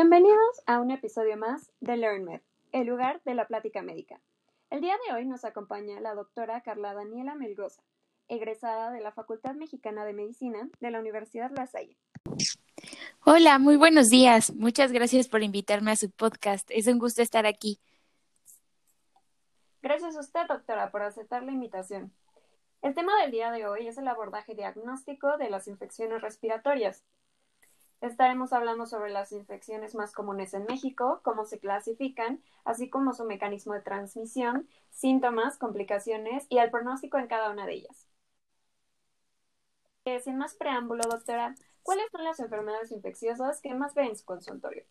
Bienvenidos a un episodio más de LearnMed, el lugar de la plática médica. El día de hoy nos acompaña la doctora Carla Daniela Melgoza, egresada de la Facultad Mexicana de Medicina de la Universidad La Salle. Hola, muy buenos días. Muchas gracias por invitarme a su podcast. Es un gusto estar aquí. Gracias a usted, doctora, por aceptar la invitación. El tema del día de hoy es el abordaje diagnóstico de las infecciones respiratorias. Estaremos hablando sobre las infecciones más comunes en México, cómo se clasifican, así como su mecanismo de transmisión, síntomas, complicaciones y el pronóstico en cada una de ellas. Eh, sin más preámbulo, doctora, ¿cuáles son las enfermedades infecciosas que más ven en su consultorio?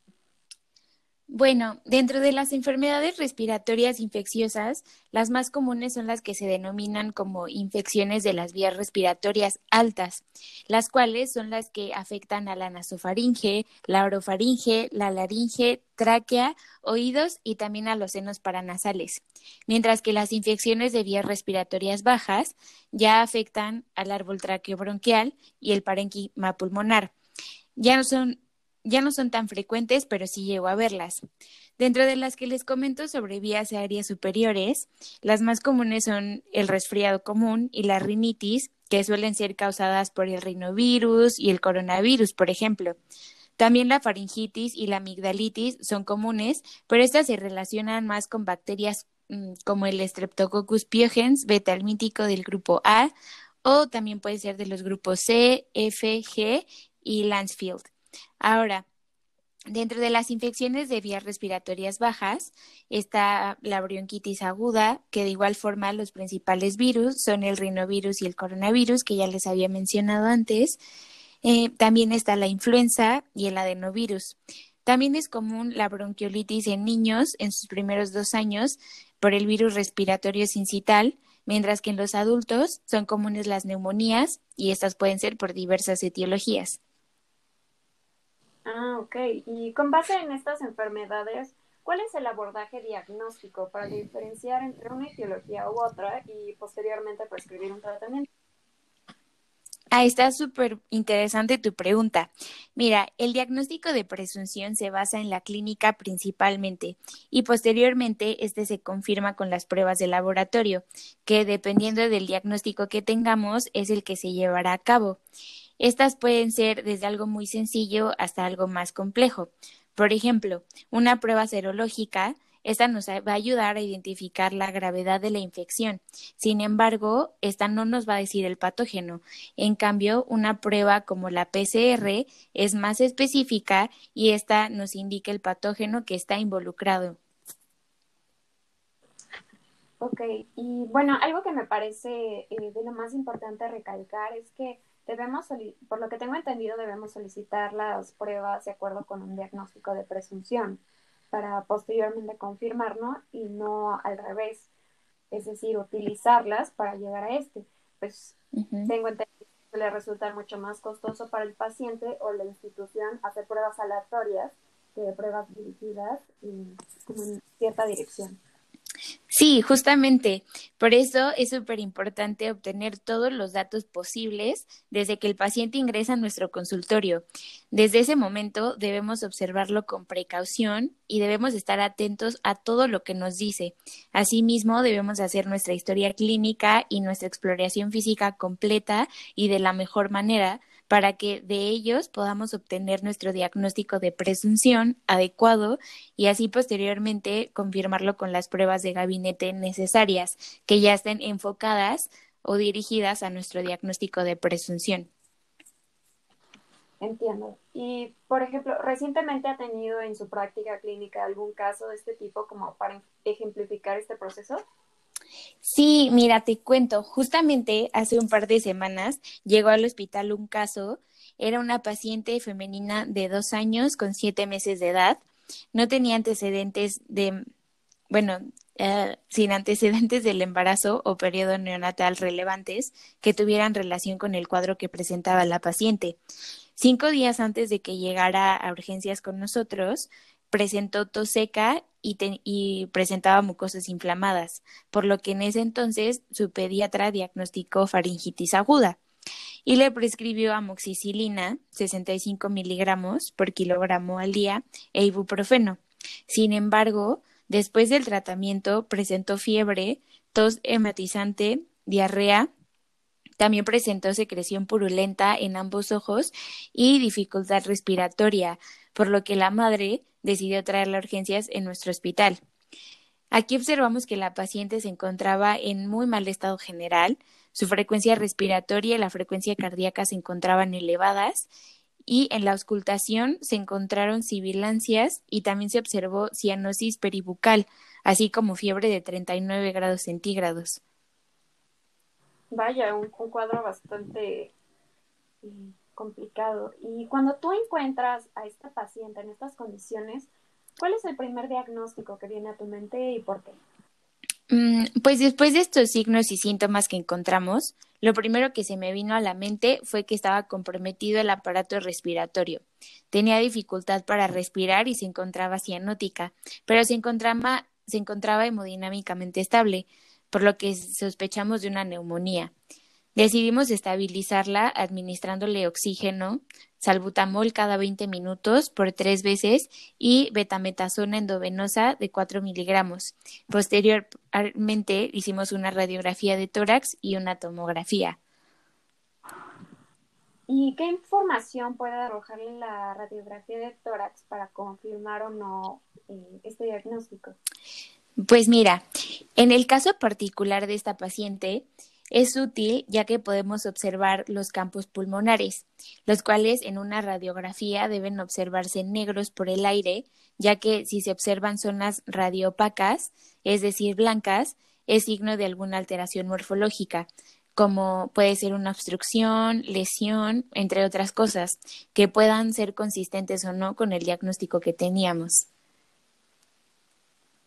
Bueno, dentro de las enfermedades respiratorias infecciosas, las más comunes son las que se denominan como infecciones de las vías respiratorias altas, las cuales son las que afectan a la nasofaringe, la orofaringe, la laringe, tráquea, oídos y también a los senos paranasales, mientras que las infecciones de vías respiratorias bajas ya afectan al árbol traqueobronquial y el parénquima pulmonar. Ya no son ya no son tan frecuentes, pero sí llego a verlas. Dentro de las que les comento sobre vías aéreas superiores, las más comunes son el resfriado común y la rinitis, que suelen ser causadas por el rinovirus y el coronavirus, por ejemplo. También la faringitis y la amigdalitis son comunes, pero estas se relacionan más con bacterias mm, como el Streptococcus piogens, beta-almítico del grupo A, o también puede ser de los grupos C, F, G y Lansfield. Ahora, dentro de las infecciones de vías respiratorias bajas está la bronquitis aguda, que de igual forma los principales virus son el rinovirus y el coronavirus, que ya les había mencionado antes. Eh, también está la influenza y el adenovirus. También es común la bronquiolitis en niños en sus primeros dos años por el virus respiratorio sincital, mientras que en los adultos son comunes las neumonías y estas pueden ser por diversas etiologías. Ah, ok. Y con base en estas enfermedades, ¿cuál es el abordaje diagnóstico para diferenciar entre una etiología u otra y posteriormente prescribir un tratamiento? Ah, está súper interesante tu pregunta. Mira, el diagnóstico de presunción se basa en la clínica principalmente y posteriormente este se confirma con las pruebas de laboratorio, que dependiendo del diagnóstico que tengamos es el que se llevará a cabo. Estas pueden ser desde algo muy sencillo hasta algo más complejo. Por ejemplo, una prueba serológica, esta nos va a ayudar a identificar la gravedad de la infección. Sin embargo, esta no nos va a decir el patógeno. En cambio, una prueba como la PCR es más específica y esta nos indica el patógeno que está involucrado. Ok, y bueno, algo que me parece eh, de lo más importante recalcar es que debemos, por lo que tengo entendido, debemos solicitar las pruebas de acuerdo con un diagnóstico de presunción para posteriormente confirmarlo y no al revés, es decir, utilizarlas para llegar a este. Pues tengo entendido que le resulta mucho más costoso para el paciente o la institución hacer pruebas aleatorias que pruebas dirigidas y como en cierta dirección. Sí, justamente. Por eso es súper importante obtener todos los datos posibles desde que el paciente ingresa a nuestro consultorio. Desde ese momento debemos observarlo con precaución y debemos estar atentos a todo lo que nos dice. Asimismo, debemos hacer nuestra historia clínica y nuestra exploración física completa y de la mejor manera para que de ellos podamos obtener nuestro diagnóstico de presunción adecuado y así posteriormente confirmarlo con las pruebas de gabinete necesarias que ya estén enfocadas o dirigidas a nuestro diagnóstico de presunción. Entiendo. Y, por ejemplo, recientemente ha tenido en su práctica clínica algún caso de este tipo como para ejemplificar este proceso? Sí, mira, te cuento, justamente hace un par de semanas llegó al hospital un caso, era una paciente femenina de dos años con siete meses de edad, no tenía antecedentes de, bueno, eh, sin antecedentes del embarazo o periodo neonatal relevantes que tuvieran relación con el cuadro que presentaba la paciente. Cinco días antes de que llegara a urgencias con nosotros, presentó tos seca y, presentaba mucosas inflamadas, por lo que en ese entonces su pediatra diagnosticó faringitis aguda. y le prescribió amoxicilina, 65 miligramos por kilogramo al día, e ibuprofeno. Sin embargo, después del tratamiento presentó fiebre, tos hematizante, diarrea, también presentó secreción purulenta en ambos ojos y dificultad respiratoria, por lo que la madre decidió traerla a urgencias en nuestro hospital. Aquí observamos que la paciente se encontraba en muy mal estado general, su frecuencia respiratoria y la frecuencia cardíaca se encontraban elevadas y en la auscultación se encontraron sibilancias y también se observó cianosis peribucal, así como fiebre de 39 grados centígrados. Vaya, un, cuadro bastante eh, complicado. Y cuando tú encuentras a esta paciente en estas condiciones, ¿cuál es el primer diagnóstico que viene a tu mente y por qué? Mm, pues después de estos signos y síntomas que encontramos, lo primero que se me vino a la mente fue que estaba comprometido el aparato respiratorio. Tenía dificultad para respirar y se encontraba cianótica, pero se encontraba, se encontraba hemodinámicamente estable, por lo que sospechamos de una neumonía. Decidimos estabilizarla administrándole oxígeno, salbutamol cada 20 minutos por tres veces y betametasona endovenosa de 4 miligramos. Posteriormente hicimos una radiografía de tórax y una tomografía. ¿Y qué información puede arrojarle la radiografía de tórax para confirmar o no eh, este diagnóstico? Pues mira, en el caso particular de esta paciente, es útil ya que podemos observar los campos pulmonares, los cuales en una radiografía deben observarse negros por el aire, ya que si se observan zonas radiopacas, es decir, blancas, es signo de alguna alteración morfológica, como puede ser una obstrucción, lesión, entre otras cosas, que puedan ser consistentes o no con el diagnóstico que teníamos.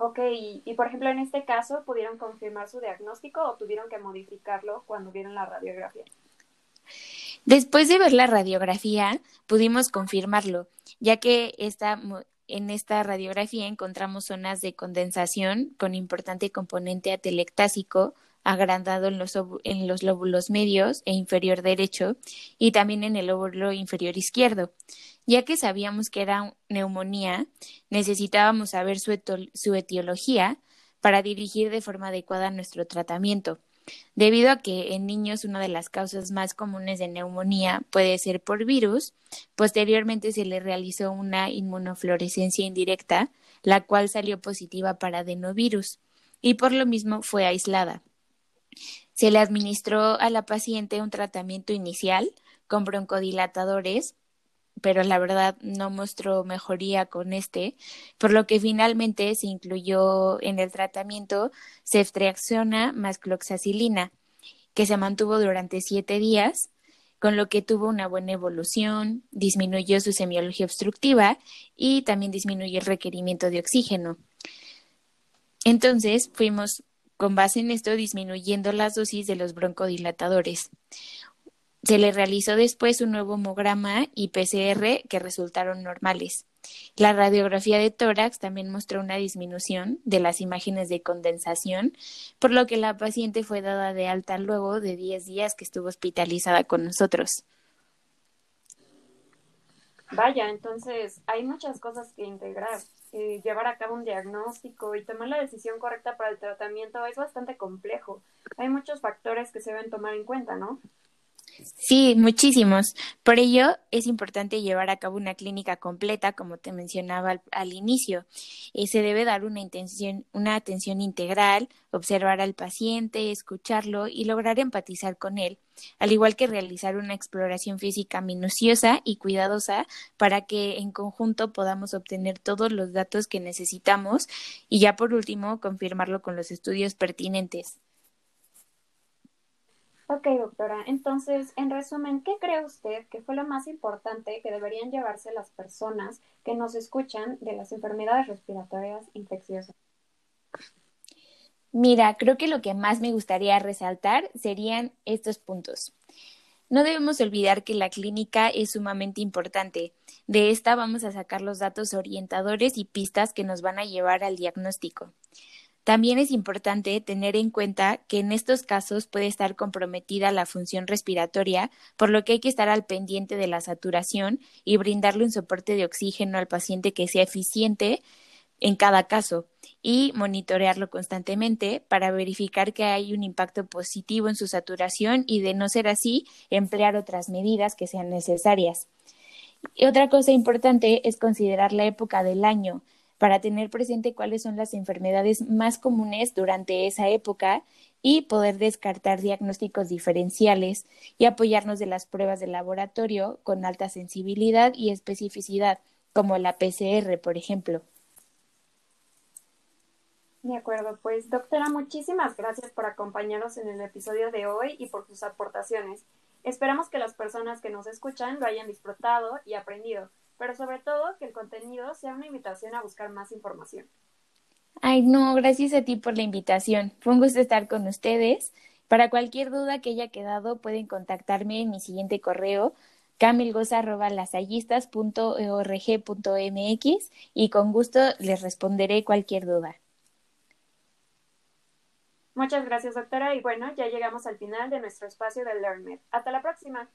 Ok, y, por ejemplo en este caso, ¿pudieron confirmar su diagnóstico o tuvieron que modificarlo cuando vieron la radiografía? Después de ver la radiografía, pudimos confirmarlo, ya que esta, en esta radiografía encontramos zonas de condensación con importante componente atelectásico, agrandado en los, en los lóbulos medios e inferior derecho y también en el lóbulo inferior izquierdo. Ya que sabíamos que era neumonía, necesitábamos saber su, su etiología para dirigir de forma adecuada nuestro tratamiento. Debido a que en niños una de las causas más comunes de neumonía puede ser por virus, posteriormente se le realizó una inmunofluorescencia indirecta, la cual salió positiva para adenovirus y por lo mismo fue aislada. Se le administró a la paciente un tratamiento inicial con broncodilatadores pero la verdad no mostró mejoría con este, por lo que finalmente se incluyó en el tratamiento ceftriaxona más cloxacilina, que se mantuvo durante siete días, con lo que tuvo una buena evolución, disminuyó su semiología obstructiva y también disminuyó el requerimiento de oxígeno. Entonces fuimos con base en esto disminuyendo las dosis de los broncodilatadores. Se le realizó después un nuevo homograma y PCR que resultaron normales. La radiografía de tórax también mostró una disminución de las imágenes de condensación, por lo que la paciente fue dada de alta luego de 10 días que estuvo hospitalizada con nosotros. Vaya, entonces hay muchas cosas que integrar. Eh, llevar a cabo un diagnóstico y tomar la decisión correcta para el tratamiento es bastante complejo. Hay muchos factores que se deben tomar en cuenta, ¿no? Sí, muchísimos. Por ello, es importante llevar a cabo una clínica completa, como te mencionaba al, inicio. Eh, se debe dar una, intención, una atención integral, observar al paciente, escucharlo y lograr empatizar con él, al igual que realizar una exploración física minuciosa y cuidadosa para que en conjunto podamos obtener todos los datos que necesitamos y ya por último confirmarlo con los estudios pertinentes. Ok, doctora. Entonces, en resumen, ¿qué cree usted que fue lo más importante que deberían llevarse las personas que nos escuchan de las enfermedades respiratorias infecciosas? Mira, creo que lo que más me gustaría resaltar serían estos puntos. No debemos olvidar que la clínica es sumamente importante. De esta vamos a sacar los datos orientadores y pistas que nos van a llevar al diagnóstico. También es importante tener en cuenta que en estos casos puede estar comprometida la función respiratoria, por lo que hay que estar al pendiente de la saturación y brindarle un soporte de oxígeno al paciente que sea eficiente en cada caso y monitorearlo constantemente para verificar que hay un impacto positivo en su saturación y de no ser así, emplear otras medidas que sean necesarias. Otra cosa importante es considerar la época del año para tener presente cuáles son las enfermedades más comunes durante esa época y poder descartar diagnósticos diferenciales y apoyarnos de las pruebas de laboratorio con alta sensibilidad y especificidad, como la PCR, por ejemplo. De acuerdo, pues doctora, muchísimas gracias por acompañarnos en el episodio de hoy y por sus aportaciones. Esperamos que las personas que nos escuchan lo hayan disfrutado y aprendido pero sobre todo que el contenido sea una invitación a buscar más información. Ay, no, gracias a ti por la invitación. Fue un gusto estar con ustedes. Para cualquier duda que haya quedado, pueden contactarme en mi siguiente correo camilgoza.lasallistas.org.mx y con gusto les responderé cualquier duda. Muchas gracias, doctora. Y bueno, ya llegamos al final de nuestro espacio de LearnMed. Hasta la próxima.